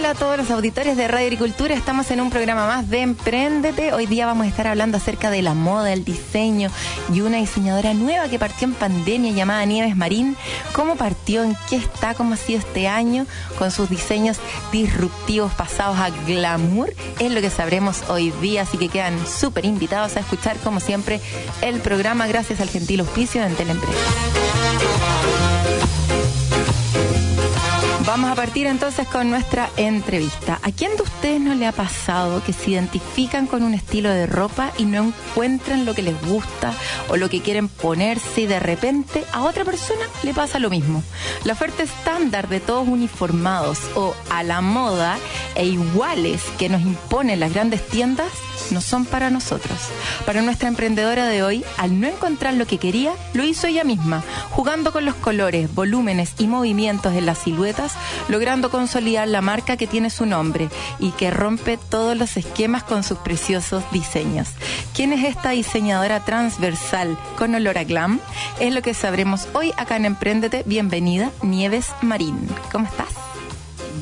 Hola, a todos los auditores de Radio Agricultura. Estamos en un programa más de Emprendete. Hoy día vamos a estar hablando acerca de la moda, el diseño y una diseñadora nueva que partió en pandemia llamada Nieves Marín. ¿Cómo partió? ¿En qué está? ¿Cómo ha sido este año? Con sus diseños disruptivos pasados a glamour. Es lo que sabremos hoy día, así que quedan súper invitados a escuchar, como siempre, el programa gracias al gentil auspicio de Entel Empresa. Vamos a partir entonces con nuestra entrevista. ¿A quién de ustedes no le ha pasado que se identifican con un estilo de ropa y no encuentran lo que les gusta o lo que quieren ponerse y de repente a otra persona le pasa lo mismo? La oferta estándar de todos uniformados o a la moda e iguales que nos imponen las grandes tiendas no son para nosotros. Para nuestra emprendedora de hoy, al no encontrar lo que quería, lo hizo ella misma, jugando con los colores, volúmenes y movimientos de las siluetas, logrando consolidar la marca que tiene su nombre y que rompe todos los esquemas con sus preciosos diseños. ¿Quién es esta diseñadora transversal con olor a glam? Es lo que sabremos hoy acá en Emprendete. Bienvenida, Nieves Marín. ¿Cómo estás?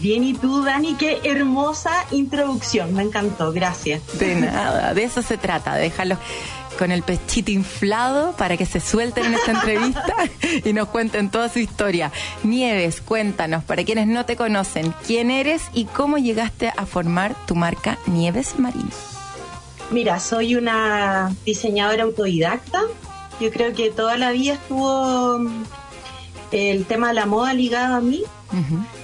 Bien, ¿y tú, Dani? Qué hermosa introducción, me encantó, gracias. De nada, de eso se trata, de dejarlos con el pechito inflado para que se suelten en esta entrevista y nos cuenten toda su historia. Nieves, cuéntanos, para quienes no te conocen, quién eres y cómo llegaste a formar tu marca Nieves Marín. Mira, soy una diseñadora autodidacta. Yo creo que toda la vida estuvo mm, el tema de la moda ligado a mí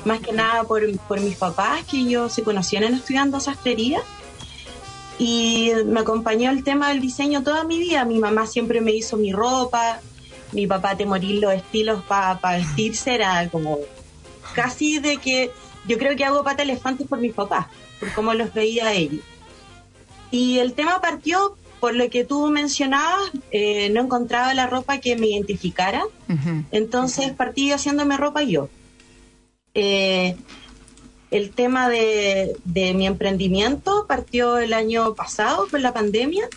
más que nada por, mis papás, que ellos se conocían estudiando sastrería. Y me acompañó el tema del diseño toda mi vida. Mi mamá siempre me hizo mi ropa, mi papá te morir los estilos para vestirse, era como casi de que yo creo que hago pata elefantes por mis papás, por cómo los veía ellos. Y el tema partió por lo que tú mencionabas, eh, no encontraba la ropa que me identificara, entonces partí haciéndome ropa yo. Eh, el tema de, mi emprendimiento partió el año pasado con la pandemia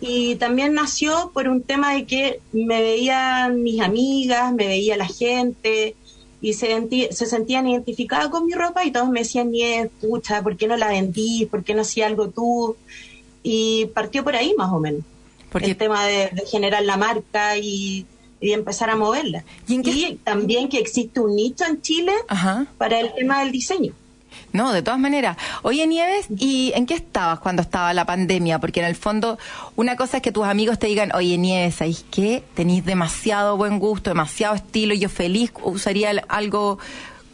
y también nació por un tema de que me veían mis amigas, me veía la gente y se, se sentían identificadas con mi ropa y todos me decían, nie, pucha, ¿por qué no la vendí? ¿Por qué no hacía algo tú? Y partió por ahí más o menos. Porque... El tema de generar la marca y y empezar a moverla. ¿Y, también que existe un nicho en Chile para el tema del diseño. No, de todas maneras. Oye, Nieves, ¿y en qué estabas cuando estaba la pandemia? Porque en el fondo, una cosa es que tus amigos te digan, oye, Nieves, ¿sabéis qué? Tenéis demasiado buen gusto, demasiado estilo, y yo feliz usaría algo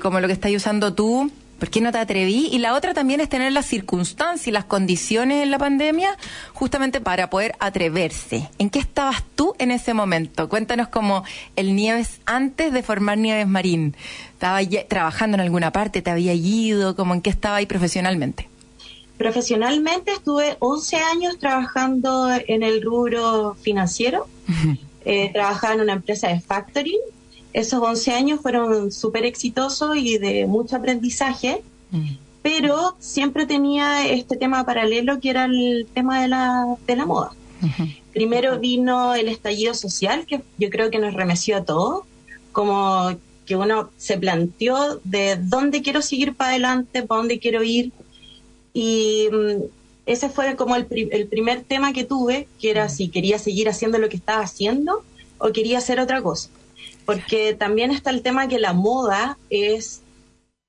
como lo que estás usando tú. ¿Por qué no te atreví? Y la otra también es tener las circunstancias y las condiciones en la pandemia justamente para poder atreverse. ¿En qué estabas tú en ese momento? Cuéntanos como el Nieves antes de formar Nieves Marín. ¿Estaba trabajando en alguna parte? ¿Te había ido? ¿Cómo en qué estaba ahí profesionalmente? Profesionalmente estuve 11 años trabajando en el rubro financiero. Eh, trabajaba en una empresa de factoring esos 11 años fueron súper exitosos y de mucho aprendizaje, mm. pero siempre tenía este tema paralelo que era el tema de la, de la moda. Primero vino el estallido social, que yo creo que nos remeció a todos, como que uno se planteó de dónde quiero seguir para adelante, para dónde quiero ir. Y mm, ese fue como el, el primer tema que tuve, que era si quería seguir haciendo lo que estaba haciendo o quería hacer otra cosa porque también está el tema que la moda es,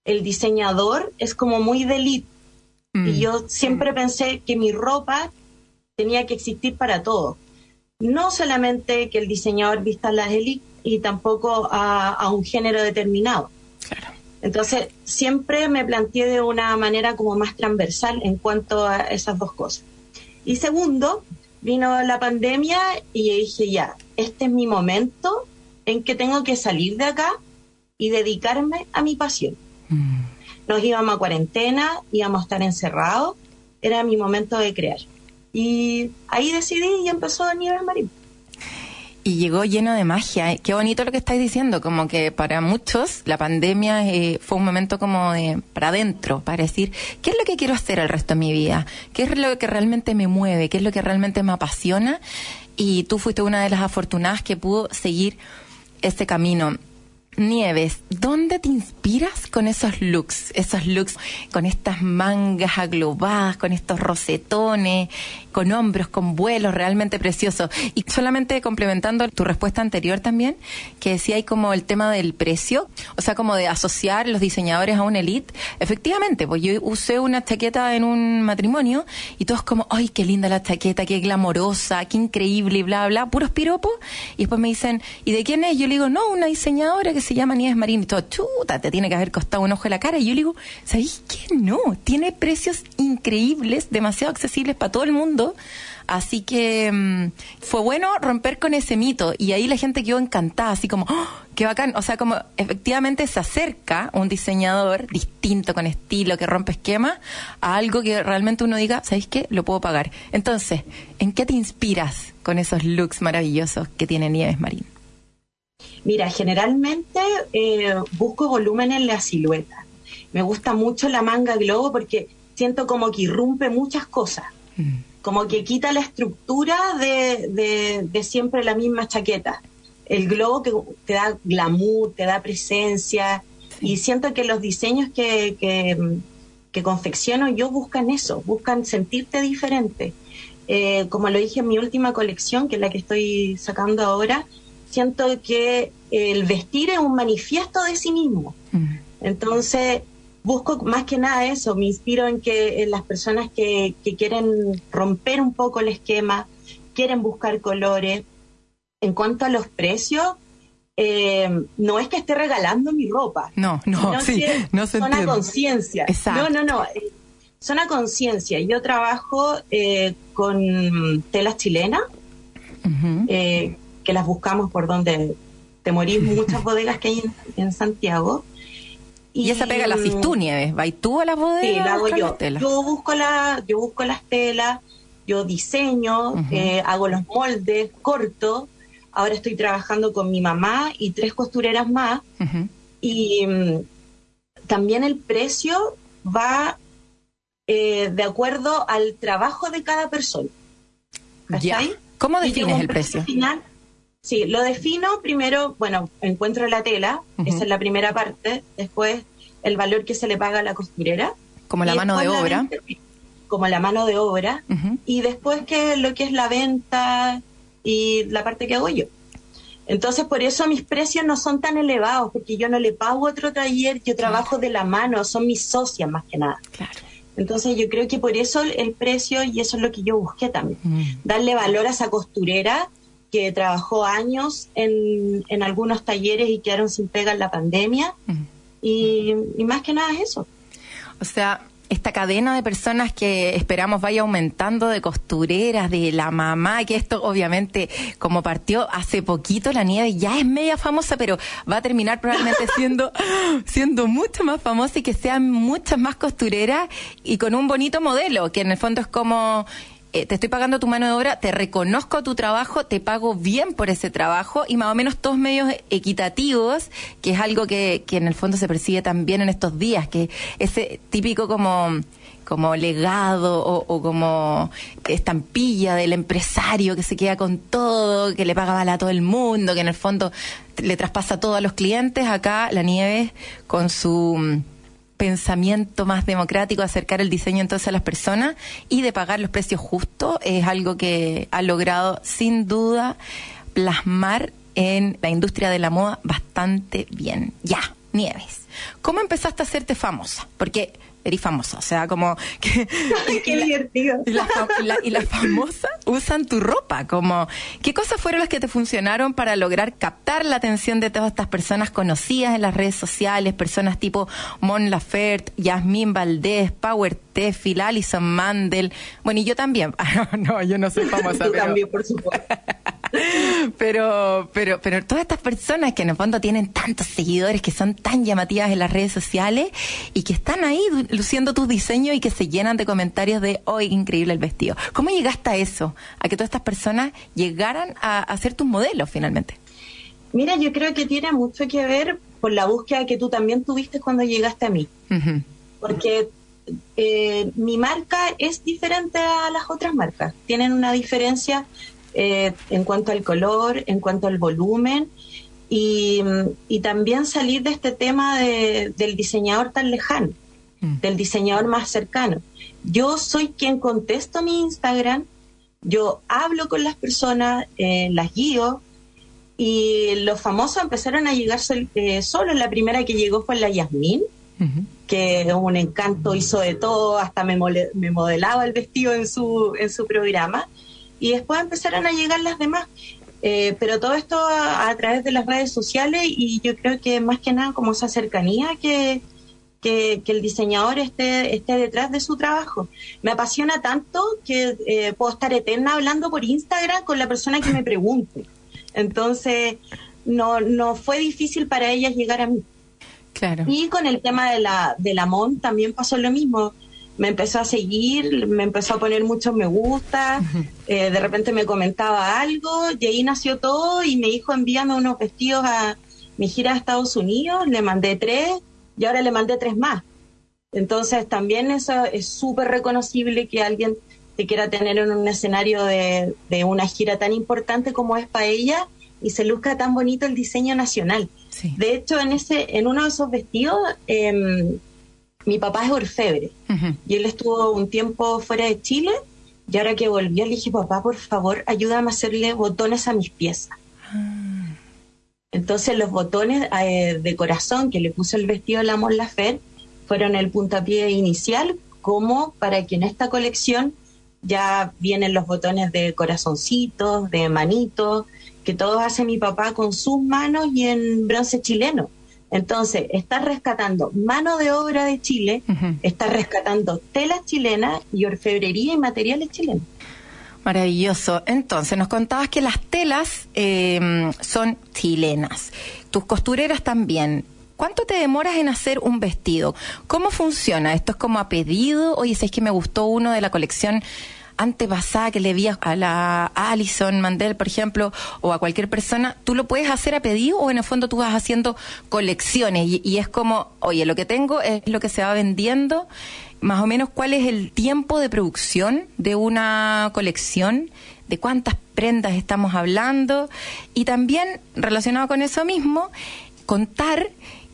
el diseñador es como muy de elite. Mm. Y yo siempre pensé que mi ropa tenía que existir para todo. No solamente que el diseñador vista las élites y tampoco a, un género determinado. Entonces, siempre me planteé de una manera como más transversal en cuanto a esas dos cosas. Y segundo, vino la pandemia y dije, ya, este es mi momento en que tengo que salir de acá y dedicarme a mi pasión. Mm. nos íbamos a cuarentena, íbamos a estar encerrados, era mi momento de crear. Y ahí decidí y empezó Nieves Marín y llegó lleno de magia. Qué bonito lo que estáis diciendo, como que para muchos la pandemia eh, fue un momento como de para adentro, para decir, ¿qué es lo que quiero hacer el resto de mi vida? ¿Qué es lo que realmente me mueve? ¿Qué es lo que realmente me apasiona? Y tú fuiste una de las afortunadas que pudo seguir ese camino. Nieves, ¿dónde te inspiras con esos looks? Esos looks con estas mangas aglobadas, con estos rosetones, con hombros, con vuelos realmente preciosos. Y solamente complementando tu respuesta anterior también, que decía hay como el tema del precio, o sea, como de asociar los diseñadores a una elite. Efectivamente, pues yo usé una chaqueta en un matrimonio y todos como, ay, qué linda la chaqueta, qué glamorosa, qué increíble y bla, bla, puros piropos. Y después me dicen, ¿y de quién es? Yo le digo, no, una diseñadora que se llama Nieves Marín. Y todo, chuta, te tiene que haber costado un ojo de la cara. Y yo le digo, ¿sabéis qué? No, tiene precios increíbles, demasiado accesibles para todo el mundo. Así que mm, fue bueno romper con ese mito y ahí la gente quedó encantada, así como, ¡oh, qué bacán. O sea, como efectivamente se acerca un diseñador distinto, con estilo, que rompe esquemas, a algo que realmente uno diga, ¿sabéis qué? Lo puedo pagar. Entonces, ¿en qué te inspiras con esos looks maravillosos que tiene Nieves Marín? Mira, generalmente eh, busco volumen en la silueta. Me gusta mucho la manga globo porque siento como que irrumpe muchas cosas. Mm. Como que quita la estructura de, de, siempre la misma chaqueta. El globo que te da glamour, te da presencia. Y siento que los diseños que, que, confecciono yo buscan eso, buscan sentirte diferente. Eh, como lo dije en mi última colección, que es la que estoy sacando ahora, siento que el vestir es un manifiesto de sí mismo. Mm. Entonces, busco más que nada eso, me inspiro en que las personas que, quieren romper un poco el esquema, quieren buscar colores. En cuanto a los precios, eh, no es que esté regalando mi ropa. No, no, sí, no se Son a conciencia. No, no, no. Eh, son a conciencia. Yo trabajo eh, con telas chilenas, que las buscamos por donde te morís, muchas bodegas que hay en, Santiago. Y, esa pega la haces tú, Nieves. ¿Vas tú a las bodegas? Sí, la hago yo. Yo busco, la, yo busco las telas, yo diseño, eh, hago los moldes, corto. Ahora estoy trabajando con mi mamá y tres costureras más. Y mm, también el precio va eh, de acuerdo al trabajo de cada persona. Ya. ¿Cómo defines el precio? Final, Sí, lo defino primero, bueno, encuentro la tela, esa es la primera parte, después el valor que se le paga a la costurera. Como la mano de obra. como la mano de obra, y después que lo que es la venta y la parte que hago yo. Entonces, por eso mis precios no son tan elevados, porque yo no le pago otro taller, yo trabajo de la mano, son mis socias más que nada. Claro. Entonces, yo creo que por eso el precio, y eso es lo que yo busqué también, mm. darle valor a esa costurera que trabajó años en, en algunos talleres y quedaron sin pega en la pandemia. y, más que nada es eso. O sea, esta cadena de personas que esperamos vaya aumentando de costureras, de la mamá, que esto obviamente como partió hace poquito la nieve ya es media famosa, pero va a terminar probablemente siendo, siendo mucho más famosa y que sean muchas más costureras y con un bonito modelo, que en el fondo es como eh, te estoy pagando tu mano de obra, te reconozco tu trabajo, te pago bien por ese trabajo y más o menos todos medios equitativos, que es algo que, que en el fondo se persigue también en estos días, que ese típico como como legado o, como estampilla del empresario que se queda con todo, que le paga mal a todo el mundo, que en el fondo le traspasa todo a los clientes. Acá la nieve con su pensamiento más democrático, acercar el diseño entonces a las personas y de pagar los precios justos es algo que ha logrado sin duda plasmar en la industria de la moda bastante bien. Ya, Nieves, ¿cómo empezaste a hacerte famosa? Porque eres famosa, o sea, como que... Qué divertido. Y las la, famosas usan tu ropa, como... ¿Qué cosas fueron las que te funcionaron para lograr captar la atención de todas estas personas conocidas en las redes sociales, personas tipo Mon Laferte, Yasmín Valdés, Power Tefil, Alison Mandel, bueno, y yo también, no, yo no soy famosa. Tú también, por supuesto. pero, pero, pero todas estas personas que en el fondo tienen tantos seguidores, que son tan llamativas en las redes sociales y que están ahí luciendo tus diseños y que se llenan de comentarios de hoy increíble el vestido. ¿Cómo llegaste a eso? A que todas estas personas llegaran a, a ser tus modelos finalmente. Mira, yo creo que tiene mucho que ver por la búsqueda que tú también tuviste cuando llegaste a mí. Porque eh, mi marca es diferente a las otras marcas. Tienen una diferencia eh, en cuanto al color, en cuanto al volumen y, también salir de este tema del diseñador tan lejano, mm. del diseñador más cercano. Yo soy quien contesto mi Instagram, yo hablo con las personas, eh, las guío, y los famosos empezaron a llegar eh, solos. La primera que llegó fue la Yasmín, que es un encanto, hizo de todo, hasta me, me modelaba el vestido en su, en su programa. Y después empezaron a llegar las demás. Eh, pero todo esto a, través de las redes sociales y yo creo que más que nada como esa cercanía que, que, el diseñador esté, esté detrás de su trabajo. Me apasiona tanto que eh, puedo estar eterna hablando por Instagram con la persona que me pregunte. Entonces, no, no fue difícil para ellas llegar a mí. Claro. Y con el tema de la, de la MON también pasó lo mismo. Me empezó a seguir, me empezó a poner muchos me gusta, eh, de repente me comentaba algo, y ahí nació todo y me dijo envíame unos vestidos a mi gira a Estados Unidos, le mandé tres y ahora le mandé tres más. Entonces también eso es súper reconocible que alguien te quiera tener en un escenario de, una gira tan importante como es para ella y se luzca tan bonito el diseño nacional. De hecho, en ese, en uno de esos vestidos, em, mi papá es orfebre y él estuvo un tiempo fuera de Chile y ahora que volvió le dije, papá, por favor, ayúdame a hacerle botones a mis piezas. Ah. Entonces los botones eh, de corazón que le puso el vestido de la Mon fueron el puntapié inicial como para que en esta colección ya vienen los botones de corazoncitos, de manitos, que todos hace mi papá con sus manos y en bronce chileno. Entonces, está rescatando mano de obra de Chile, está rescatando telas chilenas y orfebrería y materiales chilenos. Maravilloso. Entonces, nos contabas que las telas em, son chilenas, tus costureras también. ¿Cuánto te demoras en hacer un vestido? ¿Cómo funciona? ¿Esto es como a pedido? Oye, es que me gustó uno de la colección antepasada que le vi a la Alison Mandel, por ejemplo, o a cualquier persona, ¿tú lo puedes hacer a pedido o en el fondo tú vas haciendo colecciones y, y es como, oye, lo que tengo es lo que se va vendiendo, más o menos cuál es el tiempo de producción de una colección? de cuántas prendas estamos hablando y también relacionado con eso mismo, contar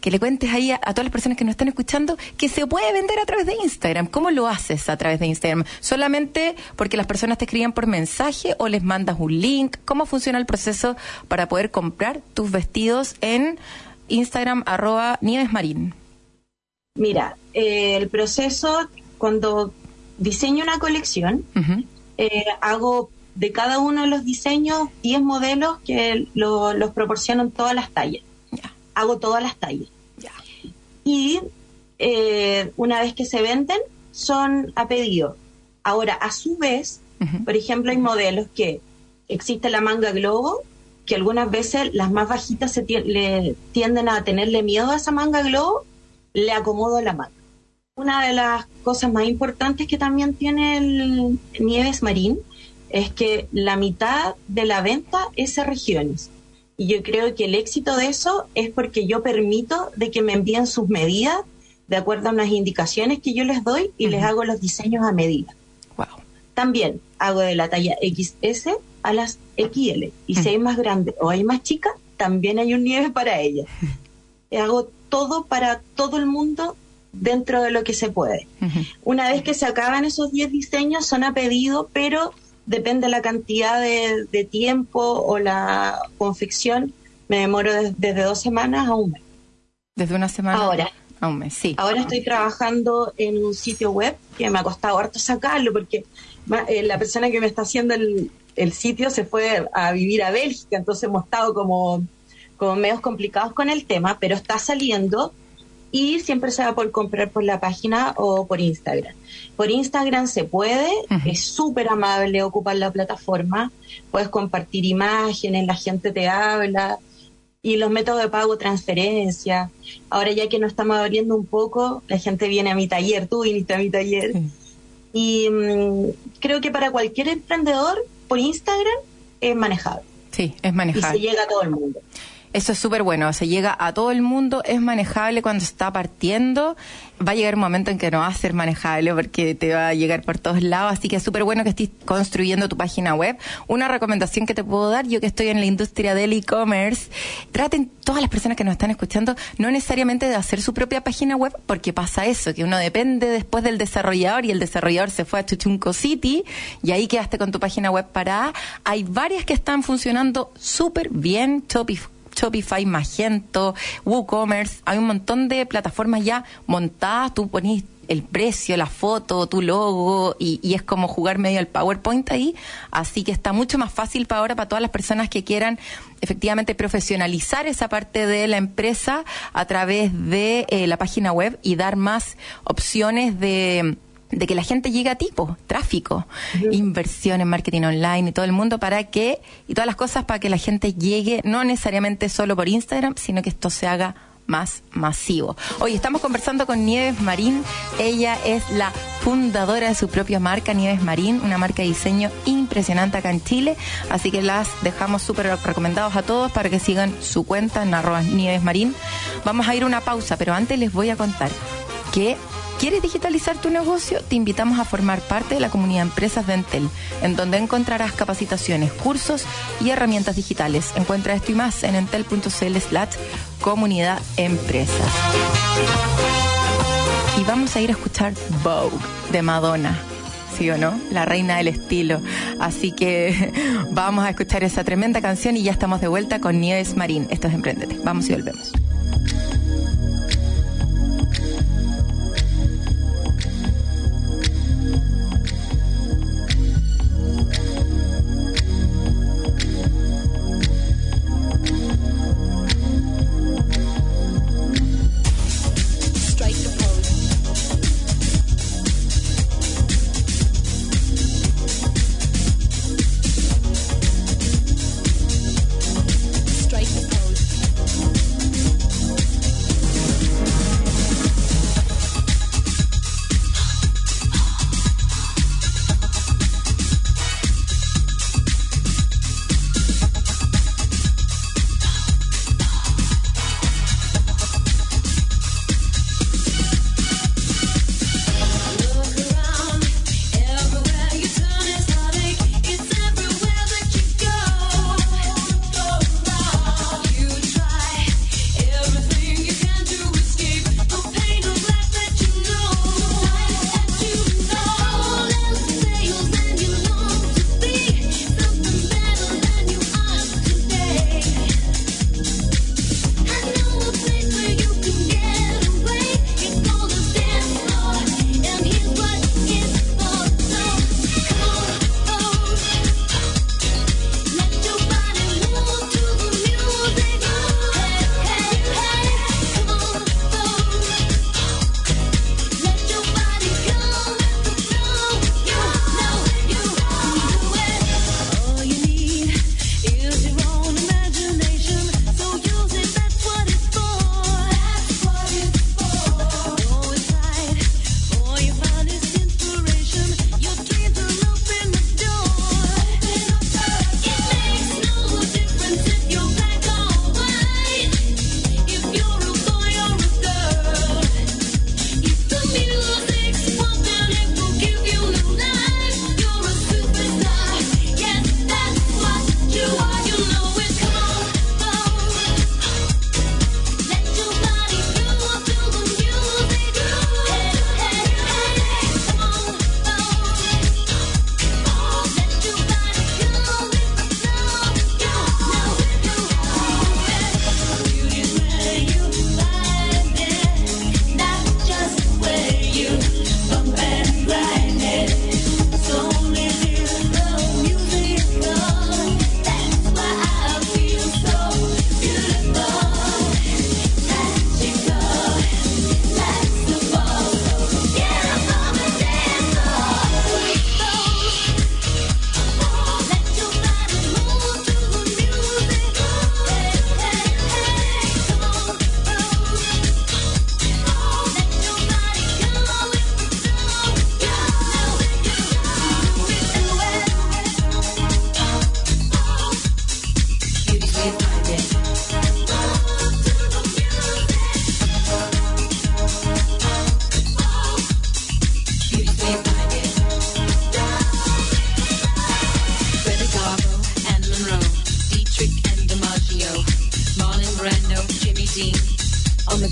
que le cuentes ahí a, todas las personas que nos están escuchando que se puede vender a través de Instagram. ¿Cómo lo haces a través de Instagram? ¿Solamente porque las personas te escriben por mensaje o les mandas un link? ¿Cómo funciona el proceso para poder comprar tus vestidos en Instagram arroba Nieves Marín? Mira, eh, el proceso cuando diseño una colección, eh, hago de cada uno de los diseños 10 modelos que los proporcionan todas las tallas. Hago todas las tallas y eh, una vez que se venden son a pedido. Ahora, a su vez, por ejemplo, hay modelos que existe la manga globo, que algunas veces las más bajitas se le tienden a tenerle miedo a esa manga globo, le acomodo la manga. Una de las cosas más importantes que también tiene el Nieves Marín es que la mitad de la venta es a regiones. Y yo creo que el éxito de eso es porque yo permito de que me envíen sus medidas de acuerdo a unas indicaciones que yo les doy y les hago los diseños a medida. Wow. También hago de la talla XS a las XL. Y si hay más grande o hay más chica, también hay un nieve para ella. hago todo para todo el mundo dentro de lo que se puede. Una vez que se acaban esos 10 diseños, son a pedido, pero depende la cantidad de, tiempo o la confección, me demoro desde dos semanas a un mes. Desde una semana ahora, a un mes, sí. Ahora estoy trabajando en un sitio web que me ha costado harto sacarlo porque eh, la persona que me está haciendo el, sitio se fue a vivir a Bélgica, entonces hemos estado como, como medios complicados con el tema, pero está saliendo y siempre se va por comprar por la página o por Instagram. Por Instagram se puede, es súper amable ocupar la plataforma, puedes compartir imágenes, la gente te habla y los métodos de pago, transferencia. Ahora ya que nos estamos abriendo un poco, la gente viene a mi taller, tú viniste a mi taller. Y mm, creo que para cualquier emprendedor, por Instagram, es manejable. Sí, es manejable. Y se llega a todo el mundo. Eso es súper bueno, se llega a todo el mundo, es manejable cuando está partiendo, va a llegar un momento en que no va a ser manejable porque te va a llegar por todos lados, así que es súper bueno que estés construyendo tu página web. Una recomendación que te puedo dar, yo que estoy en la industria del e-commerce, traten todas las personas que nos están escuchando, no necesariamente de hacer su propia página web, porque pasa eso, que uno depende después del desarrollador y el desarrollador se fue a Chuchunco City y ahí quedaste con tu página web parada. Hay varias que están funcionando súper bien, Shopify Shopify, Magento, WooCommerce, hay un montón de plataformas ya montadas, tú pones el precio, la foto, tu logo y, es como jugar medio el PowerPoint ahí. Así que está mucho más fácil para ahora para todas las personas que quieran efectivamente profesionalizar esa parte de la empresa a través de eh, la página web y dar más opciones de de que la gente llegue a tipo, tráfico, inversión en marketing online y todo el mundo para que, y todas las cosas para que la gente llegue, no necesariamente solo por Instagram, sino que esto se haga más masivo. Hoy estamos conversando con Nieves Marín. Ella es la fundadora de su propia marca, Nieves Marín, una marca de diseño impresionante acá en Chile. Así que las dejamos súper recomendados a todos para que sigan su cuenta en arroba Nieves Marín. Vamos a ir a una pausa, pero antes les voy a contar que ¿Quieres digitalizar tu negocio? Te invitamos a formar parte de la comunidad Empresas de Entel, en donde encontrarás capacitaciones, cursos y herramientas digitales. Encuentra esto y más en entel.cl slash comunidad empresas. Y vamos a ir a escuchar Vogue de Madonna. ¿Sí o no? La reina del estilo. Así que vamos a escuchar esa tremenda canción y ya estamos de vuelta con Nieves Marín. Esto es Emprendete. Vamos y volvemos.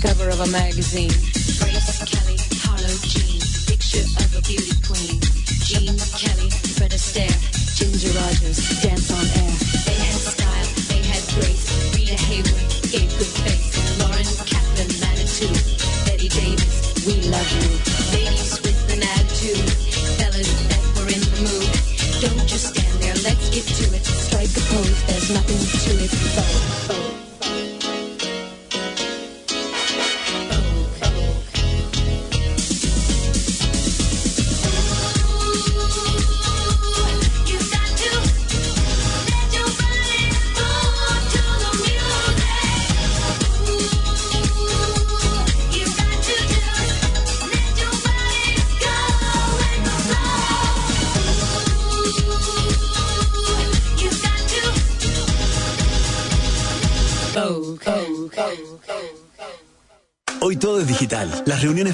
Cover of a magazine. Grace Kelly, Harlow Jean, picture of a beauty queen. Jean Kelly, Fred Astaire, Ginger Rogers, dance on air. They had style, they had grace. Rita Hayworth gave good face.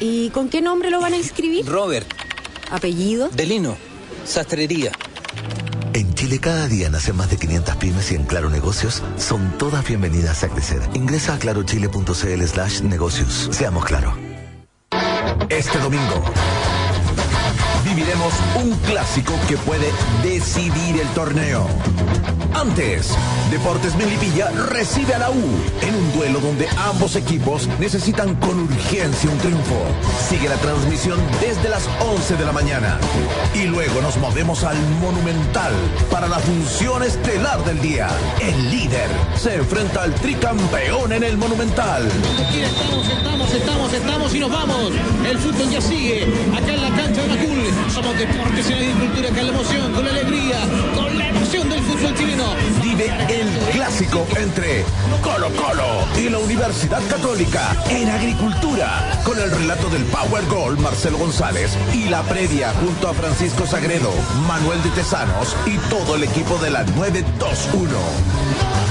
¿Y con qué nombre lo van a inscribir? Robert, ¿Apellido? Delino, sastrería. En Chile cada día nacen más de 500 pymes y en Claro Negocios son todas bienvenidas a crecer. Ingresa a clarochile.cl slash negocios. Seamos claro. Este domingo viviremos un clásico que puede decidir el torneo. Antes, Deportes Melipilla recibe a la U en un duelo donde ambos equipos necesitan con urgencia un triunfo. Sigue la transmisión desde las 11 de la mañana. Y luego nos movemos al Monumental para la función estelar del día. El líder se enfrenta al tricampeón en el Monumental. Aquí estamos, estamos, estamos, estamos y nos vamos. El fútbol ya sigue. Acá en la cancha de Macul. Somos deportes y agricultura con la emoción, con la alegría, con la emoción del fútbol chileno. Vive el clásico entre Colo Colo y la Universidad Católica en agricultura. Con el relato del Power Goal Marcelo González y la previa junto a Francisco Sagredo, Manuel de Tesanos y todo el equipo de la 921.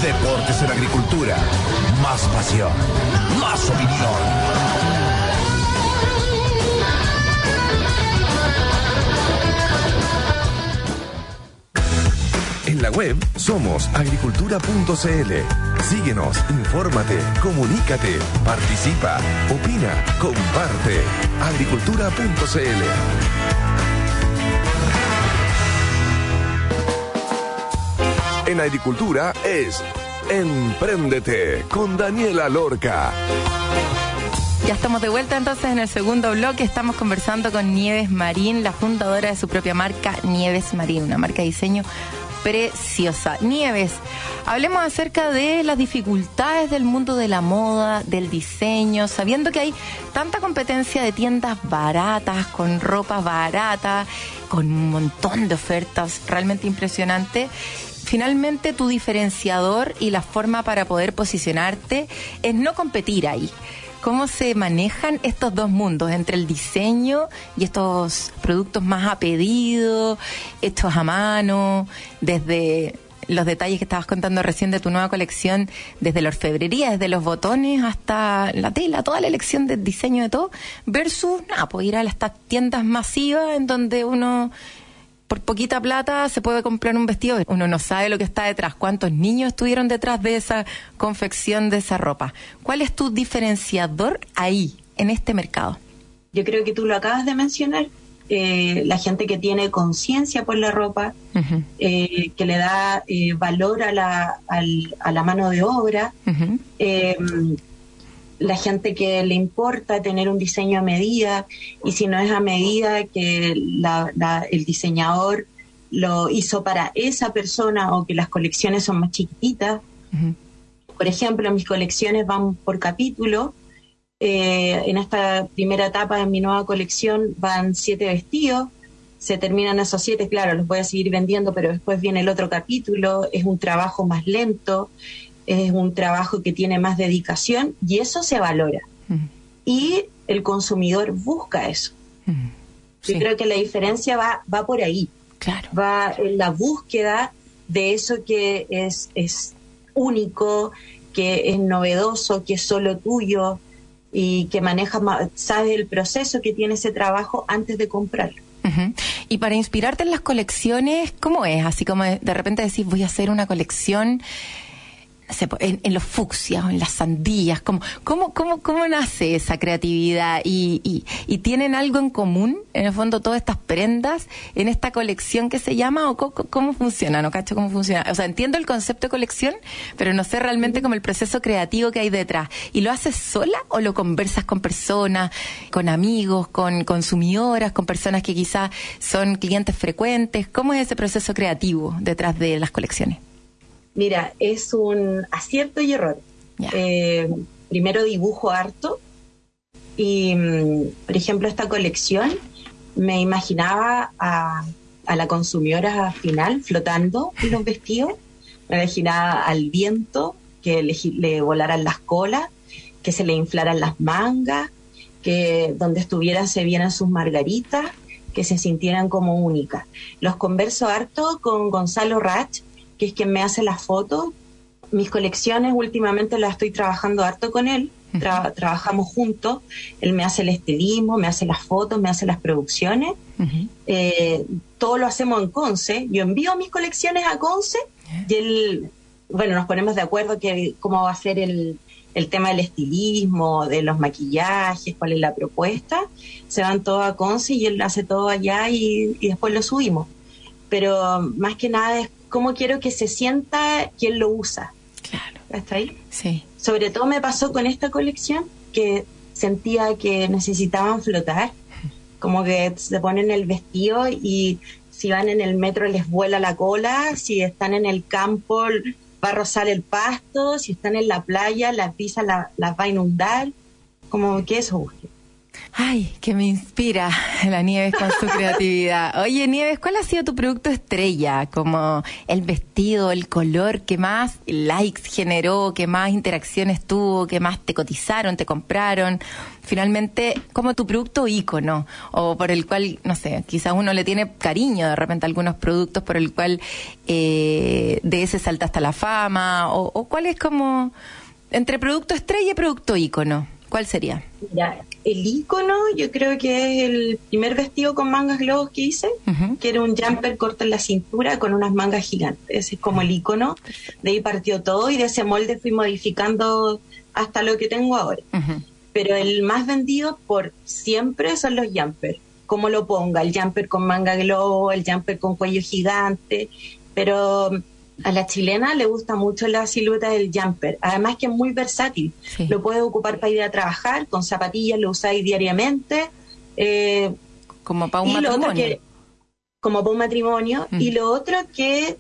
Deportes en agricultura. Más pasión. Más opinión. En la web somos agricultura.cl. Síguenos, infórmate, comunícate, participa, opina, comparte. Agricultura.cl. En agricultura es Empréndete con Daniela Lorca. Ya estamos de vuelta entonces en el segundo bloque. Estamos conversando con Nieves Marín, la fundadora de su propia marca Nieves Marín, una marca de diseño preciosa. Nieves, hablemos acerca de las dificultades del mundo de la moda, del diseño, sabiendo que hay tanta competencia de tiendas baratas, con ropa barata, con un montón de ofertas realmente impresionantes. Finalmente, tu diferenciador y la forma para poder posicionarte es no competir ahí cómo se manejan estos dos mundos entre el diseño y estos productos más a pedido, hechos a mano, desde los detalles que estabas contando recién de tu nueva colección, desde la orfebrería, desde los botones hasta la tela, toda la elección de diseño de todo, versus, nada, pues ir a estas tiendas masivas en donde uno por poquita plata se puede comprar un vestido. Uno no sabe lo que está detrás, cuántos niños estuvieron detrás de esa confección de esa ropa. ¿Cuál es tu diferenciador ahí, en este mercado? Yo creo que tú lo acabas de mencionar. Eh, la gente que tiene conciencia por la ropa, eh, que le da eh, valor a la, a la mano de obra, la gente que le importa tener un diseño a medida y si no es a medida que el diseñador lo hizo para esa persona o que las colecciones son más chiquititas. Por ejemplo, mis colecciones van por capítulo. Eh, en esta primera etapa de mi nueva colección van siete vestidos. Se terminan esos siete, claro, los voy a seguir vendiendo, pero después viene el otro capítulo. Es un trabajo más lento es un trabajo que tiene más dedicación y eso se valora. Y el consumidor busca eso. Yo Sí, creo que la diferencia va, va por ahí, claro. va en la búsqueda de eso que es, es único, que es novedoso, que es solo tuyo y que manejas, ma- sabes el proceso que tiene ese trabajo antes de comprarlo. Y para inspirarte en las colecciones, ¿cómo es? Así como de, repente decís, voy a hacer una colección en, en los fucsias o en las sandías. ¿Cómo, cómo, cómo, cómo nace esa creatividad? ¿Y, y, y tienen algo en común, en el fondo, todas estas prendas en esta colección que se llama? ¿O cómo, cómo funciona? No cacho cómo funciona. O sea, entiendo el concepto de colección, pero no sé realmente como el proceso creativo que hay detrás. ¿Y lo haces sola o lo conversas con personas, con amigos, con consumidoras, con personas que quizás son clientes frecuentes? ¿Cómo es ese proceso creativo detrás de las colecciones? Mira, es un acierto y error. Eh, primero dibujo harto y, mm, por ejemplo, esta colección me imaginaba a, a la consumidora final flotando en los vestidos, me imaginaba al viento que le volaran las colas, que se le inflaran las mangas, que donde estuvieran se vieran sus margaritas, que se sintieran como únicas. Los converso harto con Gonzalo Rach, que es quien me hace las fotos. Mis colecciones últimamente las estoy trabajando harto con él, Tra- trabajamos juntos, él me hace el estilismo, me hace las fotos, me hace las producciones, Ujú. eh, todo lo hacemos en Conce, yo envío mis colecciones a Conce y él, bueno, nos ponemos de acuerdo que cómo va a ser el, el tema del estilismo, de los maquillajes, cuál es la propuesta, se van todos a Conce y él hace todo allá y, y después lo subimos. Pero más que nada es cómo quiero que se sienta quien lo usa. Claro, ¿Está ahí? sí. Sobre todo me pasó con esta colección que sentía que necesitaban flotar, como que se ponen el vestido y si van en el metro les vuela la cola, si están en el campo va a rozar el pasto, si están en la playa la pisa la- las va a inundar, como que eso busque. Ay, que me inspira la Nieves con su creatividad. Oye, Nieves, ¿cuál ha sido tu producto estrella? Como el vestido, el color que más likes generó, que más interacciones tuvo, que más te cotizaron, te compraron. Finalmente, como tu producto ícono, o por el cual, no sé, quizás uno le tiene cariño de repente a algunos productos por el cual eh, de ese salta hasta la fama, o, o cuál es como entre producto estrella y producto ícono. ¿Cuál sería? Mira, el icono yo creo que es el primer vestido con mangas globos que hice, que era un jumper corto en la cintura con unas mangas gigantes. Ese es como el icono. De ahí partió todo y de ese molde fui modificando hasta lo que tengo ahora. Pero el más vendido por siempre son los jumpers. Como lo ponga, el jumper con manga globo, el jumper con cuello gigante. Pero a la chilena le gusta mucho la silueta del jumper. Además que es muy versátil. Sí. Lo puedes ocupar para ir a trabajar, con zapatillas lo usáis diariamente. Eh, Como para un matrimonio. que, como para un matrimonio. Mm. Y lo otro que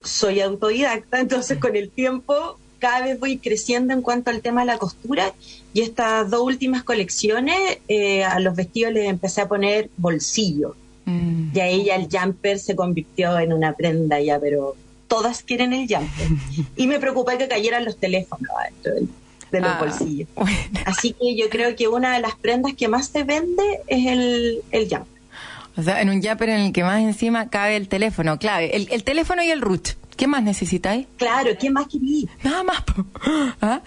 soy autodidacta, entonces con el tiempo cada vez voy creciendo en cuanto al tema de la costura. Y estas dos últimas colecciones, eh, a los vestidos les empecé a poner bolsillo. Mm. Y ahí ya el jumper se convirtió en una prenda ya, pero todas quieren el jumper. Y me preocupé que cayeran los teléfonos adentro del- de los Ah, bolsillos. bueno. Así que yo creo que una de las prendas que más se vende es el, el jumper. O sea, en un yapper en el que más encima cabe el teléfono, clave. El, el teléfono y el root. ¿Qué más necesitáis? Claro, ¿qué más querí? Nada más. ¿Ah?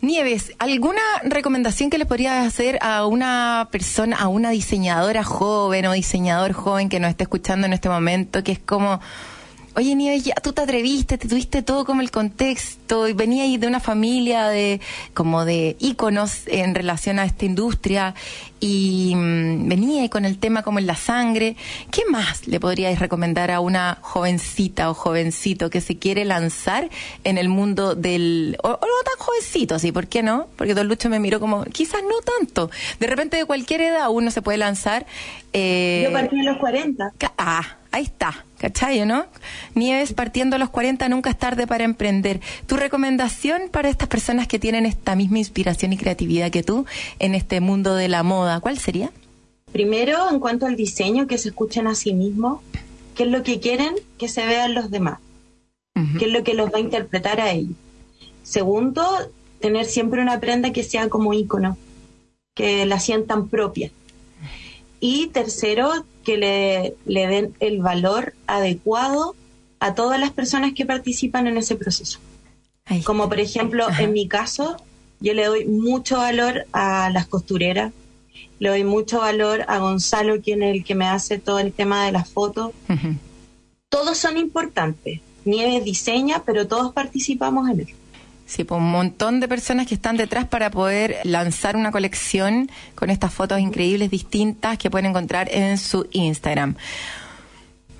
Nieves, ¿alguna recomendación que le podrías hacer a una persona, a una diseñadora joven o diseñador joven que nos esté escuchando en este momento, que es como, oye Nieves, ya tú te atreviste, te tuviste todo como el contexto y venía ahí de una familia de como de íconos en relación a esta industria y mm, venía ahí con el tema como en la sangre. ¿Qué más le podríais recomendar a una jovencita o jovencito que se quiere lanzar en el mundo del... o, o no tan jovencito, sí, ¿por qué no? Porque Don Lucho me miró como, quizás no tanto. De repente de cualquier edad uno se puede lanzar. eh, Yo partí en los 40. Ca- Ah, ahí está, ¿cachai, no? Nieves partiendo a los 40 nunca es tarde para emprender. ¿Tu recomendación para estas personas que tienen esta misma inspiración y creatividad que tú en este mundo de la moda, cuál sería? Primero, en cuanto al diseño, que se escuchen a sí mismos, qué es lo que quieren que se vean los demás, qué es lo que los va a interpretar a ellos. Segundo, tener siempre una prenda que sea como ícono, que la sientan propia. Y tercero, que le, le den el valor adecuado a todas las personas que participan en ese proceso. Como por ejemplo, Ajá. en mi caso, yo le doy mucho valor a las costureras, le doy mucho valor a Gonzalo, quien es el que me hace todo el tema de las fotos. Todos son importantes. Nieves diseña, pero todos participamos en él. Sí, pues un montón de personas que están detrás para poder lanzar una colección con estas fotos increíbles, distintas, que pueden encontrar en su Instagram.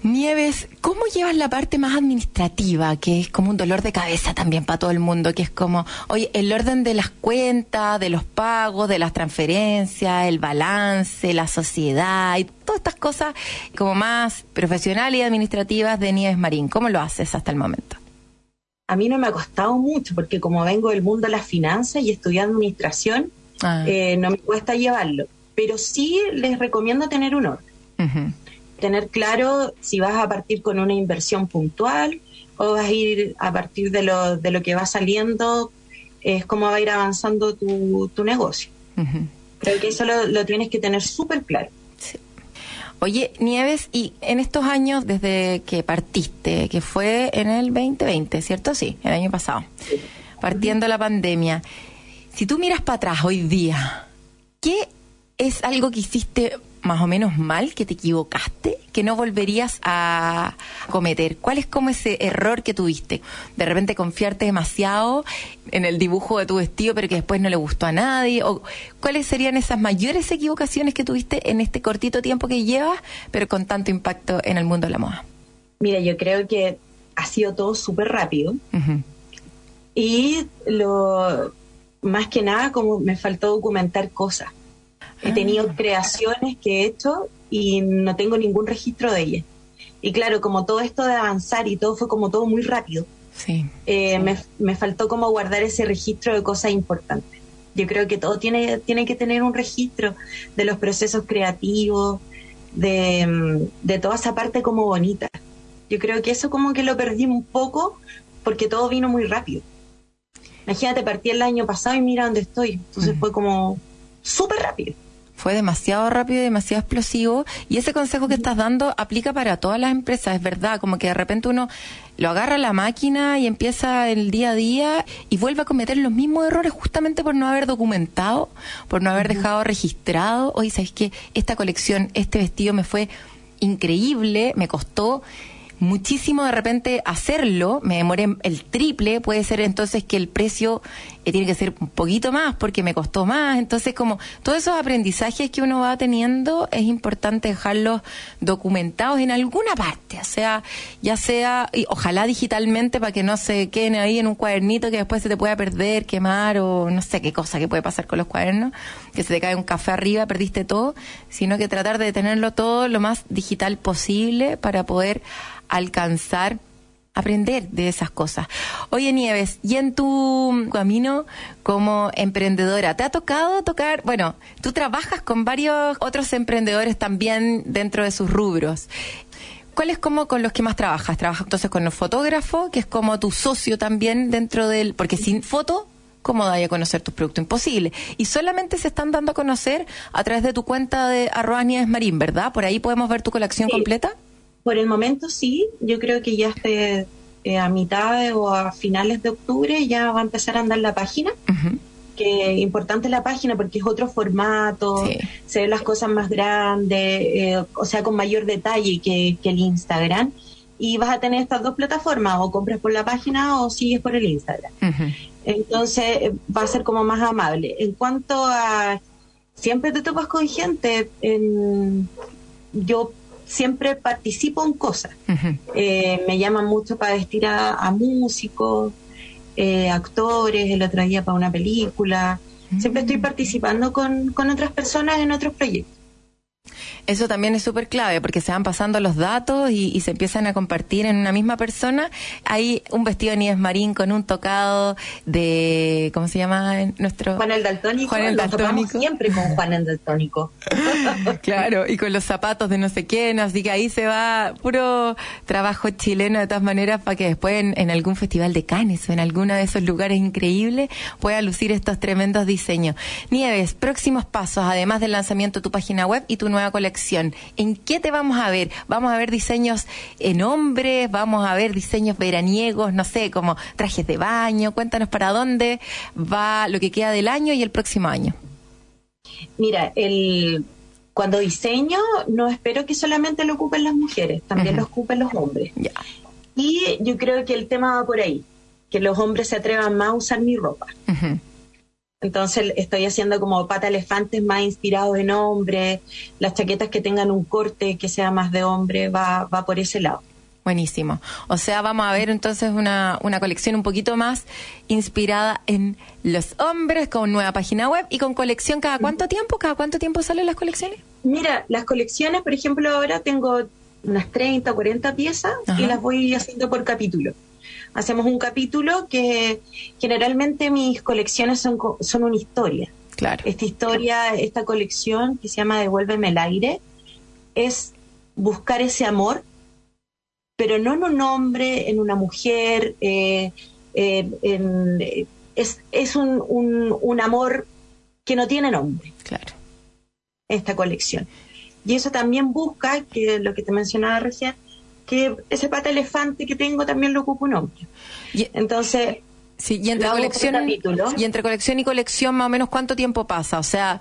Nieves, ¿cómo llevas la parte más administrativa, que es como un dolor de cabeza también para todo el mundo, que es como, oye, el orden de las cuentas, de los pagos, de las transferencias, el balance, la sociedad y todas estas cosas como más profesionales y administrativas de Nieves Marín? ¿Cómo lo haces hasta el momento? A mí no me ha costado mucho, porque como vengo del mundo de las finanzas y estudié administración, Ah, eh, no me cuesta llevarlo. Pero sí les recomiendo tener un orden. tener claro si vas a partir con una inversión puntual o vas a ir a partir de lo, de lo que va saliendo, es cómo va a ir avanzando tu, tu negocio. Creo que eso lo, lo tienes que tener súper claro. Oye, Nieves, y en estos años desde que partiste, que fue en el 2020, ¿cierto? Sí, el año pasado, partiendo la pandemia, si tú miras para atrás hoy día, ¿qué es algo que hiciste más o menos mal, que te equivocaste, que no volverías a cometer? ¿Cuál es como ese error que tuviste? De repente confiarte demasiado en el dibujo de tu vestido, pero que después no le gustó a nadie. ¿O cuáles serían esas mayores equivocaciones que tuviste en este cortito tiempo que llevas, pero con tanto impacto en el mundo de la moda? Mira, yo creo que ha sido todo súper rápido y lo más que nada como me faltó documentar cosas. He Ah. tenido creaciones que he hecho y no tengo ningún registro de ellas. Y claro, como todo esto de avanzar y todo fue como todo muy rápido, Sí. eh, me, me faltó como guardar ese registro de cosas importantes. Yo creo que todo tiene, tiene que tener un registro de los procesos creativos, de, mm, de toda esa parte como bonita. Yo creo que eso como que lo perdí un poco porque todo vino muy rápido. Imagínate, partí el año pasado y mira dónde estoy. Entonces fue como súper rápido. Fue demasiado rápido y demasiado explosivo. Y ese consejo que estás dando aplica para todas las empresas, es verdad. Como que de repente uno lo agarra a la máquina y empieza el día a día y vuelve a cometer los mismos errores justamente por no haber documentado, por no haber dejado registrado. Oye, ¿sabes qué? Esta colección, este vestido me fue increíble, me costó muchísimo de repente hacerlo, me demoré el triple, puede ser entonces que el precio tiene que ser un poquito más porque me costó más, entonces como todos esos aprendizajes que uno va teniendo es importante dejarlos documentados en alguna parte, o sea, ya sea, y ojalá digitalmente para que no se queden ahí en un cuadernito que después se te pueda perder, quemar o no sé qué cosa que puede pasar con los cuadernos, que se te cae un café arriba, perdiste todo, sino que tratar de tenerlo todo lo más digital posible para poder alcanzar aprender de esas cosas. Oye Nieves, y en tu camino como emprendedora, ¿te ha tocado tocar, bueno, tú trabajas con varios otros emprendedores también dentro de sus rubros. ¿Cuál es como con los que más trabajas? ¿Trabajas entonces con los fotógrafos, que es como tu socio también dentro del, porque sin foto ¿cómo dais a conocer tus productos? Imposible. Y solamente se están dando a conocer a través de tu cuenta de arroba Nieves Marín, ¿verdad? Por ahí podemos ver tu colección Sí. completa. Por el momento sí, yo creo que ya esté eh, a mitad de- o a finales de octubre ya va a empezar a andar la página. Ujú. que importante la página porque es otro formato, Sí. se ven las cosas más grandes, eh, o sea, con mayor detalle que, que el Instagram. Y vas a tener estas dos plataformas, o compras por la página o sigues por el Instagram. Entonces eh, va a ser como más amable. En cuanto a, siempre te topas con gente, en- yo siempre participo en cosas. Eh, me llaman mucho para vestir a, a músicos, eh, actores, el otro día para una película. Siempre estoy participando con, con otras personas en otros proyectos. Eso también es súper clave porque se van pasando los datos y, y se empiezan a compartir en una misma persona. Hay un vestido de Nieves Marín con un tocado de, ¿cómo se llama nuestro? Juan el Daltónico, Juan el Daltónico. siempre con Juan el Daltónico. Claro, y con los zapatos de no sé quién, así que ahí se va puro trabajo chileno de todas maneras para que después en, en algún festival de Cannes o en alguno de esos lugares increíbles pueda lucir estos tremendos diseños. Nieves, próximos pasos, además del lanzamiento de tu página web y tu nueva colección. ¿En qué te vamos a ver? ¿Vamos a ver diseños en hombres? ¿Vamos a ver diseños veraniegos? No sé, como trajes de baño. Cuéntanos para dónde va lo que queda del año y el próximo año. Mira, el, cuando diseño, no espero que solamente lo ocupen las mujeres, también lo ocupen los hombres. Y yo creo que el tema va por ahí, que los hombres se atrevan más a usar mi ropa. Ujú. Entonces estoy haciendo como pata elefantes más inspirados en hombre, las chaquetas que tengan un corte que sea más de hombre, va, va por ese lado. Buenísimo. O sea, vamos a ver entonces una, una colección un poquito más inspirada en los hombres, con nueva página web y con colección cada cuánto tiempo, cada cuánto tiempo salen las colecciones. Mira, las colecciones, por ejemplo, ahora tengo unas 30 o 40 piezas Ajá. y las voy haciendo por capítulo. Hacemos un capítulo que generalmente mis colecciones son, son una historia. Claro. Esta historia, esta colección que se llama Devuélveme el aire, es buscar ese amor, pero no en un hombre, en una mujer, eh, eh, en- eh, es, es un, un, un amor que no tiene nombre Claro. esta colección. Y eso también busca, que lo que te mencionaba recién, que ese pata elefante que tengo también lo ocupa un hombre. Y, Entonces, sí, y entre colección y entre colección y colección más o menos cuánto tiempo pasa, o sea,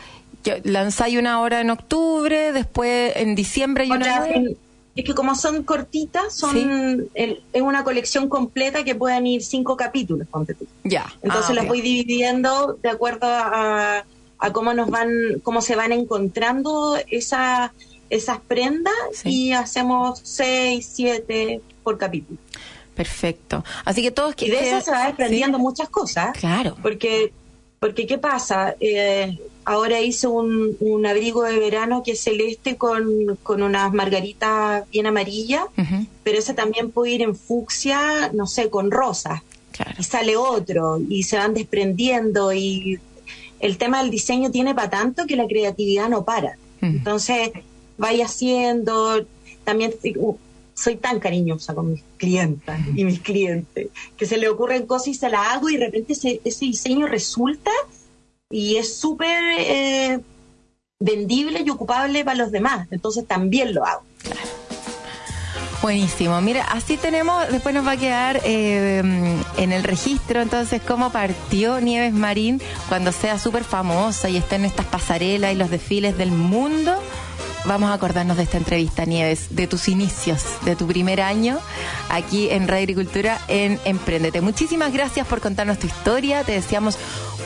lanzáis una hora en octubre, después en diciembre hay una en- es que como son cortitas, son Sí. el- es una colección completa que pueden ir cinco capítulos, ponte tú. ya. Entonces Ah, las voy dividiendo de acuerdo a, a cómo nos van, cómo se van encontrando esa, esas prendas Sí. y hacemos seis, siete por capítulo. Perfecto. Así que todos que Y de eso se va desprendiendo sí, muchas cosas. Claro. Porque, porque ¿qué pasa? Eh, ahora hice un, un abrigo de verano que es celeste con, con unas margaritas bien amarillas, pero ese también puede ir en fucsia, no sé, con rosas. Claro. Y sale otro y se van desprendiendo y el tema del diseño tiene para tanto que la creatividad no para. Entonces, vaya haciendo, también soy tan cariñosa con mis clientas y mis clientes, que se le ocurren cosas y se las hago y de repente ese, ese diseño resulta y es súper eh, vendible y ocupable para los demás. Entonces también lo hago. Buenísimo. Mira, así tenemos, después nos va a quedar eh, en el registro entonces cómo partió Nieves Marín cuando sea súper famosa y esté en estas pasarelas y los desfiles del mundo. Vamos a acordarnos de esta entrevista, Nieves, de tus inicios, de tu primer año aquí en Radio Agricultura en Emprendete. Muchísimas gracias por contarnos tu historia. Te deseamos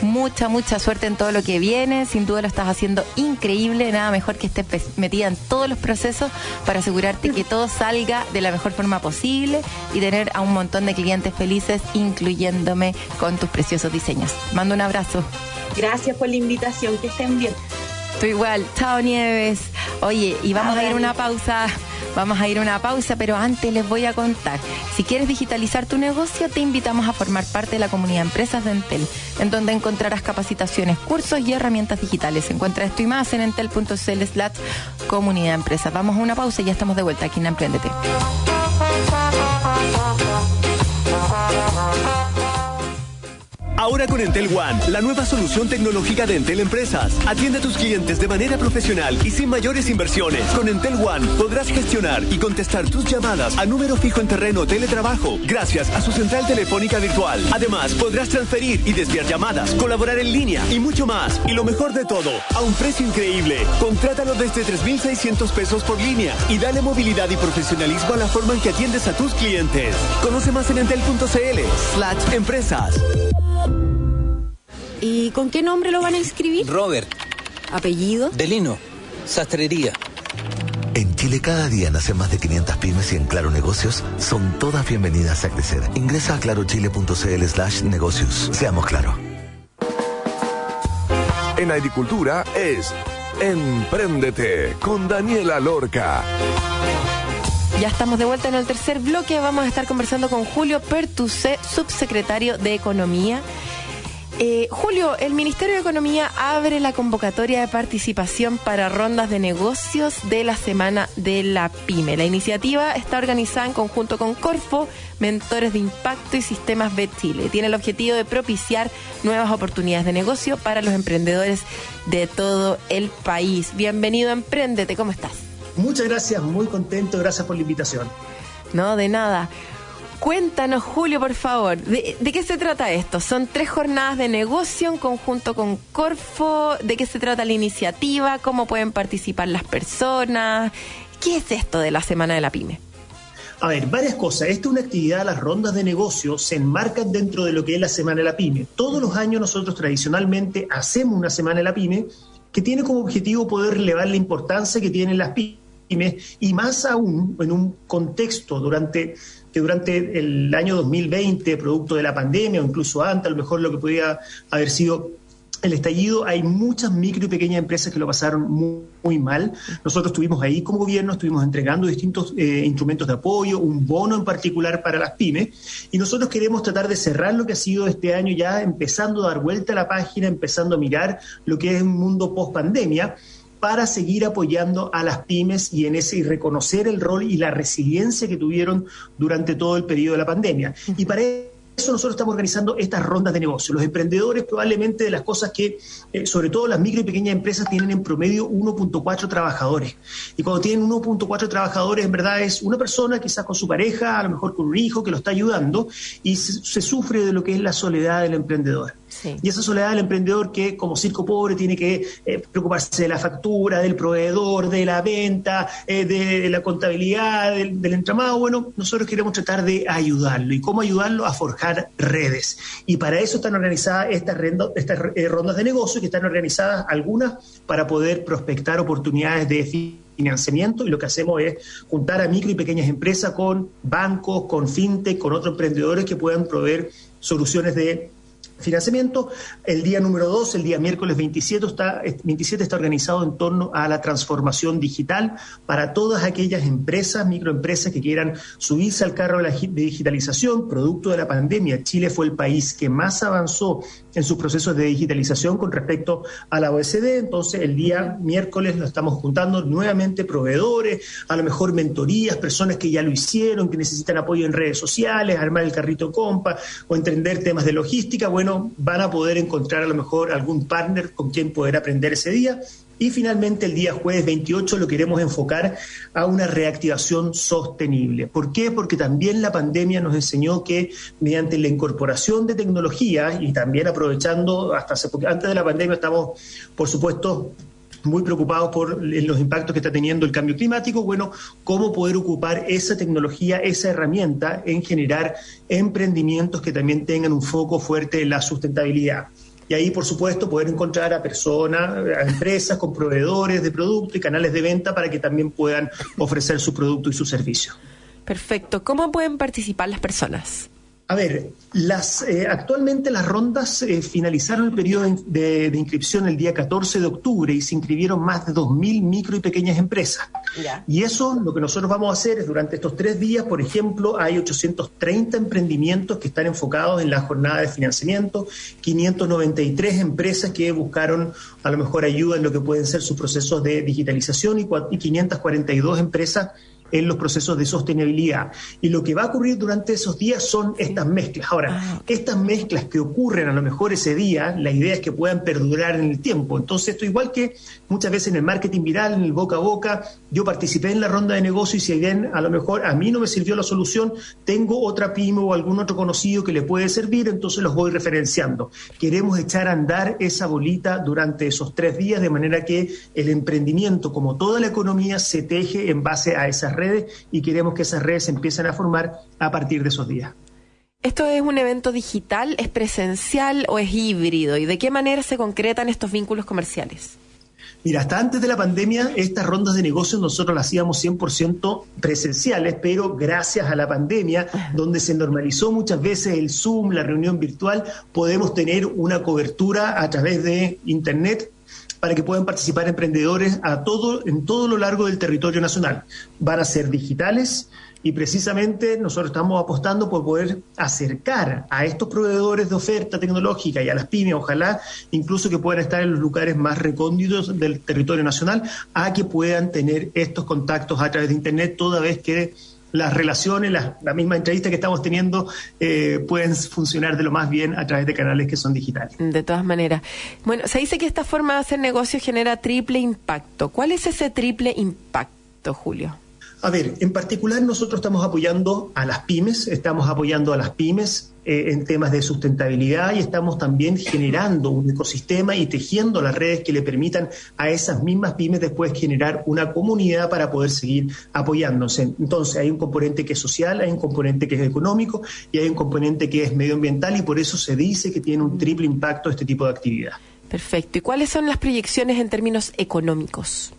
mucha, mucha suerte en todo lo que viene. Sin duda lo estás haciendo increíble. Nada mejor que estés metida en todos los procesos para asegurarte que todo salga de la mejor forma posible y tener a un montón de clientes felices, incluyéndome con tus preciosos diseños. Mando un abrazo. Gracias por la invitación, que estén bien. Tú igual. Chao, Nieves. Oye, y vamos a ir a una pausa. Vamos a ir a una pausa, pero antes les voy a contar. Si quieres digitalizar tu negocio, te invitamos a formar parte de la comunidad de empresas de Entel, en donde encontrarás capacitaciones, cursos y herramientas digitales. Encuentra esto y más en entel.cl slash comunidad empresas. Vamos a una pausa y ya estamos de vuelta aquí en Emprendete. Ahora con Entel One, la nueva solución tecnológica de Entel Empresas. Atiende a tus clientes de manera profesional y sin mayores inversiones. Con Entel One podrás gestionar y contestar tus llamadas a número fijo en terreno teletrabajo gracias a su central telefónica virtual. Además, podrás transferir y desviar llamadas, colaborar en línea y mucho más. Y lo mejor de todo, a un precio increíble. Contrátalo desde 3,600 pesos por línea y dale movilidad y profesionalismo a la forma en que atiendes a tus clientes. Conoce más en entel.cl slash empresas. ¿Y con qué nombre lo van a inscribir? Robert, ¿Apellido? Delino, Sastrería. En Chile cada día nacen más de 500 pymes y en Claro Negocios son todas bienvenidas a crecer. Ingresa a clarochile.cl slash negocios. Seamos claro. En agricultura es Empréndete con Daniela Lorca. Ya estamos de vuelta en el tercer bloque. Vamos a estar conversando con Julio Pertucé, subsecretario de Economía. Eh, Julio, el Ministerio de Economía abre la convocatoria de participación para rondas de negocios de la Semana de la PyME. La iniciativa está organizada en conjunto con Corfo, Mentores de Impacto y Sistemas B Chile. Tiene el objetivo de propiciar nuevas oportunidades de negocio para los emprendedores de todo el país. Bienvenido a Emprendete, ¿cómo estás? Muchas gracias, muy contento, gracias por la invitación. No, de nada. Cuéntanos, Julio, por favor, ¿de, qué se trata esto? Son tres jornadas de negocio en conjunto con Corfo. ¿De qué se trata la iniciativa? ¿Cómo pueden participar las personas? ¿Qué es esto de la Semana de la Pyme? A ver, varias cosas. Esta es una actividad, las rondas de negocios se enmarcan dentro de lo que es la Semana de la Pyme. Todos los años nosotros tradicionalmente hacemos una Semana de la Pyme que tiene como objetivo poder relevar la importancia que tienen las pymes y más aún en un contexto durante durante el año 2020, producto de la pandemia o incluso antes, a lo mejor lo que podía haber sido el estallido, hay muchas micro y pequeñas empresas que lo pasaron muy, muy mal. Nosotros estuvimos ahí como gobierno, estuvimos entregando distintos eh, instrumentos de apoyo, un bono en particular para las pymes, y nosotros queremos tratar de cerrar lo que ha sido este año ya, empezando a dar vuelta a la página, empezando a mirar lo que es un mundo post pandemia para seguir apoyando a las pymes y en ese y reconocer el rol y la resiliencia que tuvieron durante todo el periodo de la pandemia. Y para eso nosotros estamos organizando estas rondas de negocio. Los emprendedores probablemente de las cosas que, eh, sobre todo las micro y pequeñas empresas, tienen en promedio 1.4 trabajadores. Y cuando tienen 1.4 trabajadores, en verdad es una persona, quizás con su pareja, a lo mejor con un hijo que lo está ayudando, y se, se sufre de lo que es la soledad del emprendedor. Sí. Y esa soledad del emprendedor que como circo pobre tiene que eh, preocuparse de la factura, del proveedor, de la venta, eh, de la contabilidad, del, entramado, bueno, nosotros queremos tratar de ayudarlo. ¿Y cómo ayudarlo? A forjar redes. Y para eso están organizadas estas, estas eh, rondas de negocio, que están organizadas algunas para poder prospectar oportunidades de financiamiento y lo que hacemos es juntar a micro y pequeñas empresas con bancos, con fintech, con otros emprendedores que puedan proveer soluciones de financiamiento. El día número 2, el día miércoles 27 está, 27 está organizado en torno a la transformación digital para todas aquellas empresas, microempresas que quieran subirse al carro de la digitalización. Producto de la pandemia, Chile fue el país que más avanzó en sus procesos de digitalización con respecto a la OECD. Entonces, el día miércoles lo estamos juntando nuevamente proveedores, a lo mejor mentorías, personas que ya lo hicieron, que necesitan apoyo en redes sociales, armar el carrito compa o entender temas de logística. Bueno, van a poder encontrar a lo mejor algún partner con quien poder aprender ese día. Y finalmente el día jueves 28 lo queremos enfocar a una reactivación sostenible. ¿Por qué? Porque también la pandemia nos enseñó que mediante la incorporación de tecnología y también aprovechando, hasta hace, antes de la pandemia estamos, por supuesto, muy preocupados por los impactos que está teniendo el cambio climático, bueno, cómo poder ocupar esa tecnología, esa herramienta en generar emprendimientos que también tengan un foco fuerte en la sustentabilidad. Y ahí, por supuesto, poder encontrar a personas, a empresas con proveedores de productos y canales de venta para que también puedan ofrecer su producto y su servicio. Perfecto. ¿Cómo pueden participar las personas? A ver, las, eh, actualmente las rondas eh, finalizaron el periodo de, de, inscripción el día 14 de octubre y se inscribieron más de 2.000 micro y pequeñas empresas. Y eso lo que nosotros vamos a hacer es durante estos tres días, por ejemplo, hay 830 emprendimientos que están enfocados en la jornada de financiamiento, 593 empresas que buscaron a lo mejor ayuda en lo que pueden ser sus procesos de digitalización y, y 542 empresas en los procesos de sostenibilidad. Y lo que va a ocurrir durante esos días son estas mezclas. Ahora, ah, estas mezclas que ocurren a lo mejor ese día, la idea es que puedan perdurar en el tiempo. Entonces, esto igual que muchas veces en el marketing viral, en el boca a boca, yo participé en la ronda de negocio y si bien a lo mejor a mí no me sirvió la solución, tengo otra pyme o algún otro conocido que le puede servir, entonces los voy referenciando. Queremos echar a andar esa bolita durante esos tres días de manera que el emprendimiento, como toda la economía, se teje en base a esas redes y queremos que esas redes se empiecen a formar a partir de esos días. ¿Esto es un evento digital, es presencial o es híbrido? ¿Y de qué manera se concretan estos vínculos comerciales? Mira, hasta antes de la pandemia, estas rondas de negocios nosotros las hacíamos 100% presenciales, pero gracias a la pandemia, donde se normalizó muchas veces el Zoom, la reunión virtual, podemos tener una cobertura a través de Internet para que puedan participar emprendedores a todo, en todo lo largo del territorio nacional. Van a ser digitales y precisamente nosotros estamos apostando por poder acercar a estos proveedores de oferta tecnológica y a las pymes, ojalá incluso que puedan estar en los lugares más recónditos del territorio nacional, a que puedan tener estos contactos a través de Internet, toda vez que las relaciones, la, la misma entrevista que estamos teniendo, eh, pueden funcionar de lo más bien a través de canales que son digitales. De todas maneras. Bueno, se dice que esta forma de hacer negocio genera triple impacto. ¿Cuál es ese triple impacto, Julio? A ver, en particular nosotros estamos apoyando a las pymes, estamos apoyando a las pymes eh, en temas de sustentabilidad y estamos también generando un ecosistema y tejiendo las redes que le permitan a esas mismas pymes después generar una comunidad para poder seguir apoyándose. Entonces hay un componente que es social, hay un componente que es económico y hay un componente que es medioambiental y por eso se dice que tiene un triple impacto este tipo de actividad. Perfecto. ¿Y cuáles son las proyecciones en términos económicos?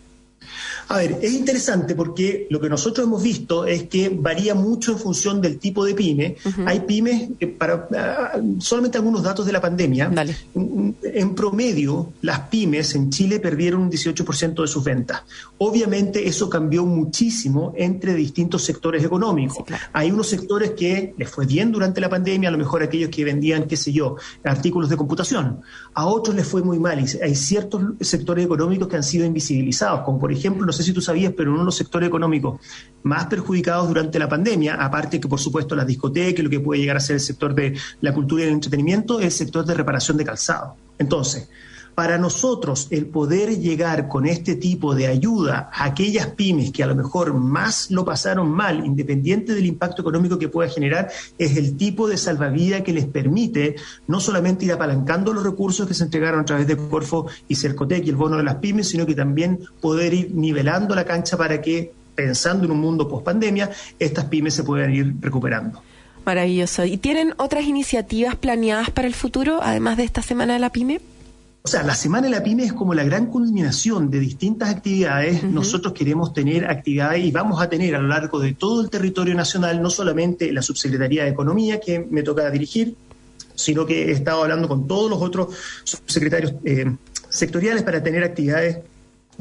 A ver, es interesante porque lo que nosotros hemos visto es que varía mucho en función del tipo de pyme. Hay pymes, eh, para ah, solamente algunos datos de la pandemia, en, en promedio las pymes en Chile perdieron un 18% de sus ventas. Obviamente eso cambió muchísimo entre distintos sectores económicos. Hay unos sectores que les fue bien durante la pandemia, a lo mejor aquellos que vendían, qué sé yo, artículos de computación. A otros les fue muy mal y hay ciertos sectores económicos que han sido invisibilizados, como por ejemplo, no sé si tú sabías, pero uno de los sectores económicos más perjudicados durante la pandemia, aparte que por supuesto las discotecas, lo que puede llegar a ser el sector de la cultura y el entretenimiento, es el sector de reparación de calzado. Entonces, para nosotros el poder llegar con este tipo de ayuda a aquellas pymes que a lo mejor más lo pasaron mal, independiente del impacto económico que pueda generar, es el tipo de salvavidas que les permite no solamente ir apalancando los recursos que se entregaron a través de Corfo y Cercotec y el bono de las pymes, sino que también poder ir nivelando la cancha para que, pensando en un mundo post pandemia, estas pymes se puedan ir recuperando. Maravilloso. ¿Y tienen otras iniciativas planeadas para el futuro, además de esta Semana de la Pyme? O sea, la Semana de la Pyme es como la gran culminación de distintas actividades. Nosotros queremos tener actividades y vamos a tener a lo largo de todo el territorio nacional, no solamente la Subsecretaría de Economía que me toca dirigir, sino que he estado hablando con todos los otros subsecretarios eh, sectoriales para tener actividades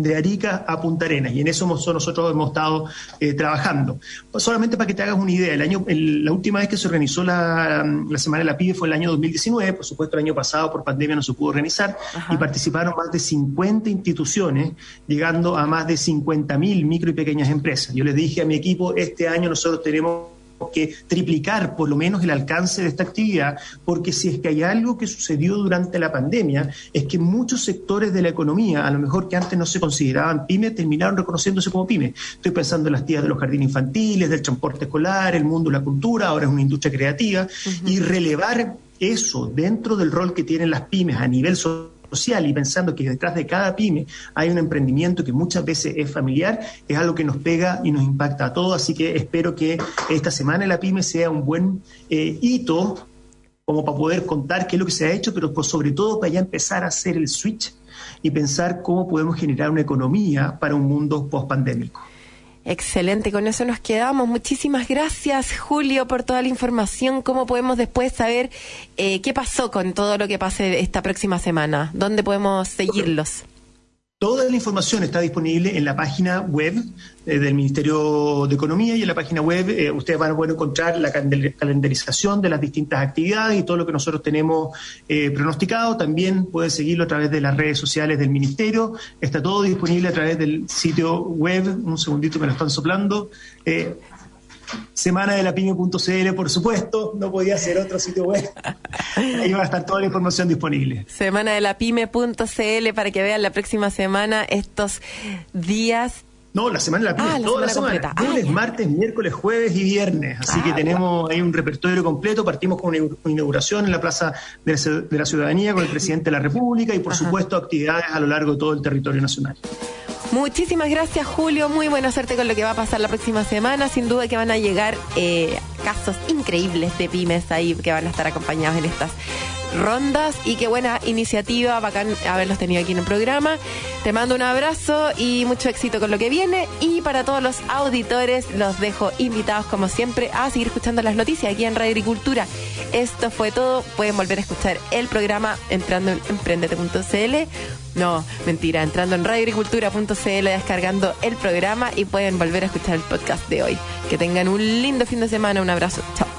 de Arica a Punta Arenas y en eso hemos- nosotros hemos estado eh, trabajando. Solamente para que te hagas una idea, el año, el- la última vez que se organizó la, la Semana de la PYME fue el año 2019, por supuesto el año pasado por pandemia no se pudo organizar y participaron más de 50 instituciones, llegando a más de 50.000 micro y pequeñas empresas. Yo les dije a mi equipo, este año nosotros tenemos que triplicar por lo menos el alcance de esta actividad, porque si es que hay algo que sucedió durante la pandemia, es que muchos sectores de la economía, a lo mejor que antes no se consideraban pymes, terminaron reconociéndose como pymes. Estoy pensando en las tías de los jardines infantiles, del transporte escolar, el mundo de la cultura, ahora es una industria creativa, y relevar eso dentro del rol que tienen las pymes a nivel social y pensando que detrás de cada pyme hay un emprendimiento que muchas veces es familiar, es algo que nos pega y nos impacta a todos. Así que espero que esta semana la pyme sea un buen eh, hito como para poder contar qué es lo que se ha hecho, pero sobre todo para ya empezar a hacer el switch y pensar cómo podemos generar una economía para un mundo post-pandémico. Excelente, con eso nos quedamos. Muchísimas gracias, Julio, por toda la información. ¿Cómo podemos después saber eh, qué pasó con todo lo que pase esta próxima semana? ¿Dónde podemos seguirlos? Toda la información está disponible en la página web eh, del Ministerio de Economía y en la página web eh, ustedes van a poder encontrar la calendar- calendarización de las distintas actividades y todo lo que nosotros tenemos eh, pronosticado. También pueden seguirlo a través de las redes sociales del Ministerio. Está todo disponible a través del sitio web. Un segundito me lo están soplando. Semana de la pyme.cl, por supuesto, no podía ser otro sitio web. Ahí va a estar toda la información disponible. Semana de la pyme.cl para que vean la próxima semana estos días. No, la semana de la pyme, Ah, toda la semana. Ah, Lunes, martes, miércoles, jueves y viernes. Así Ah, que tenemos ahí un repertorio completo. Partimos con una inau- inauguración en la Plaza de la, Ci- de la Ciudadanía con el presidente de la República y, por supuesto, actividades a lo largo de todo el territorio nacional. Muchísimas gracias, Julio. Muy buena suerte con lo que va a pasar la próxima semana. Sin duda que van a llegar eh, casos increíbles de pymes ahí que van a estar acompañados en estas rondas y qué buena iniciativa, bacán haberlos tenido aquí en el programa. Te mando un abrazo y mucho éxito con lo que viene y para todos los auditores los dejo invitados como siempre a seguir escuchando las noticias aquí en Radio Agricultura. Esto fue todo, pueden volver a escuchar el programa entrando en emprendete.cl. No, mentira, entrando en radioagricultura.cl, descargando el programa y pueden volver a escuchar el podcast de hoy. Que tengan un lindo fin de semana, un abrazo, chao.